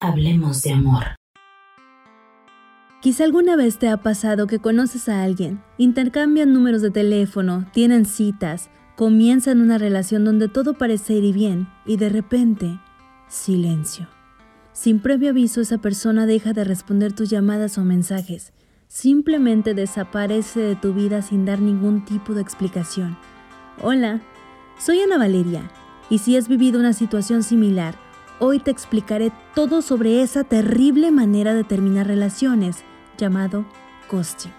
Hablemos de amor. Quizá alguna vez te ha pasado que conoces a alguien, intercambian números de teléfono, tienen citas, comienzan una relación donde todo parece ir bien y de repente, silencio. Sin previo aviso esa persona deja de responder tus llamadas o mensajes, simplemente desaparece de tu vida sin dar ningún tipo de explicación. Hola, soy Ana Valeria, y si has vivido una situación similar, hoy te explicaré todo sobre esa terrible manera de terminar relaciones, llamado ghosting.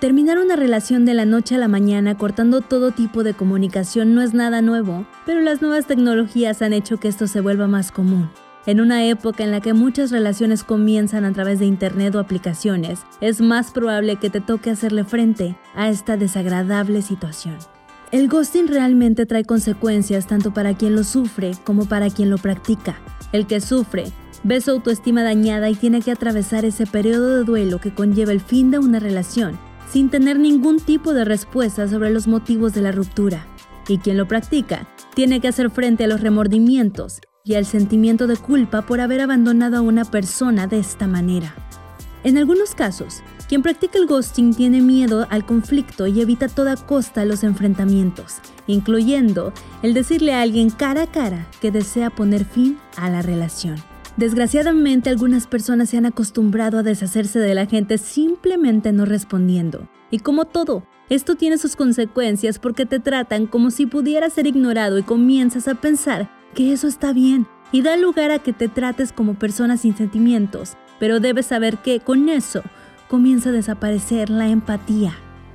Terminar una relación de la noche a la mañana cortando todo tipo de comunicación no es nada nuevo, pero las nuevas tecnologías han hecho que esto se vuelva más común. En una época en la que muchas relaciones comienzan a través de Internet o aplicaciones, es más probable que te toque hacerle frente a esta desagradable situación. El ghosting realmente trae consecuencias tanto para quien lo sufre como para quien lo practica. El que sufre ve su autoestima dañada y tiene que atravesar ese periodo de duelo que conlleva el fin de una relación sin tener ningún tipo de respuesta sobre los motivos de la ruptura. Y quien lo practica tiene que hacer frente a los remordimientos y al sentimiento de culpa por haber abandonado a una persona de esta manera. En algunos casos, quien practica el ghosting tiene miedo al conflicto y evita a toda costa los enfrentamientos, incluyendo el decirle a alguien cara a cara que desea poner fin a la relación. Desgraciadamente algunas personas se han acostumbrado a deshacerse de la gente simplemente no respondiendo. Y como todo, esto tiene sus consecuencias porque te tratan como si pudiera ser ignorado y comienzas a pensar que eso está bien y da lugar a que te trates como persona sin sentimientos. Pero debes saber que con eso comienza a desaparecer la empatía.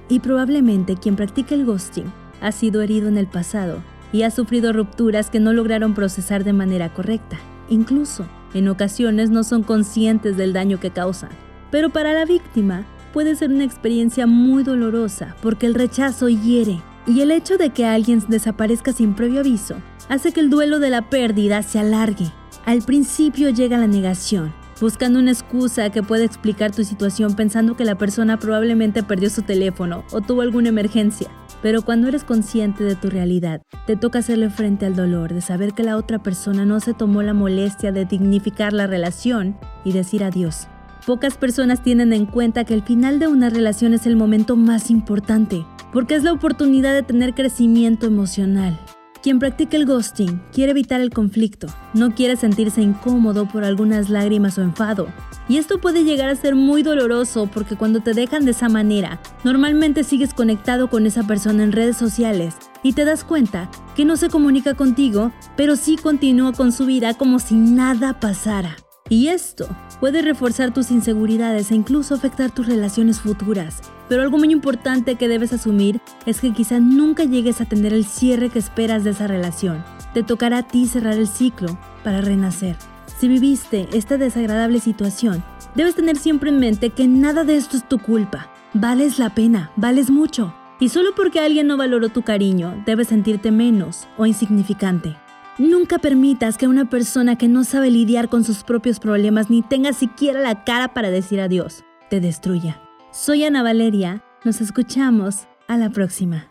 Y probablemente quien practica el ghosting ha sido herido en el pasado y ha sufrido rupturas que no lograron procesar de manera correcta. Incluso en ocasiones no son conscientes del daño que causan. Pero para la víctima puede ser una experiencia muy dolorosa porque el rechazo hiere y el hecho de que alguien desaparezca sin previo aviso hace que el duelo de la pérdida se alargue. Al principio llega la negación, buscando una excusa que pueda explicar tu situación pensando que la persona probablemente perdió su teléfono o tuvo alguna emergencia. Pero cuando eres consciente de tu realidad, te toca hacerle frente al dolor de saber que la otra persona no se tomó la molestia de dignificar la relación y decir adiós. Pocas personas tienen en cuenta que el final de una relación es el momento más importante, porque es la oportunidad de tener crecimiento emocional. Quien practica el ghosting quiere evitar el conflicto, no quiere sentirse incómodo por algunas lágrimas o enfado, y esto puede llegar a ser muy doloroso porque cuando te dejan de esa manera, normalmente sigues conectado con esa persona en redes sociales y te das cuenta que no se comunica contigo, pero sí continúa con su vida como si nada pasara. Y esto puede reforzar tus inseguridades e incluso afectar tus relaciones futuras. Pero algo muy importante que debes asumir es que quizá nunca llegues a tener el cierre que esperas de esa relación. Te tocará a ti cerrar el ciclo para renacer. Si viviste esta desagradable situación, debes tener siempre en mente que nada de esto es tu culpa. Vales la pena, vales mucho. Y solo porque alguien no valoró tu cariño, debes sentirte menos o insignificante. Nunca permitas que una persona que no sabe lidiar con sus propios problemas ni tenga siquiera la cara para decir adiós, te destruya. Soy Ana Valeria, nos escuchamos a la próxima.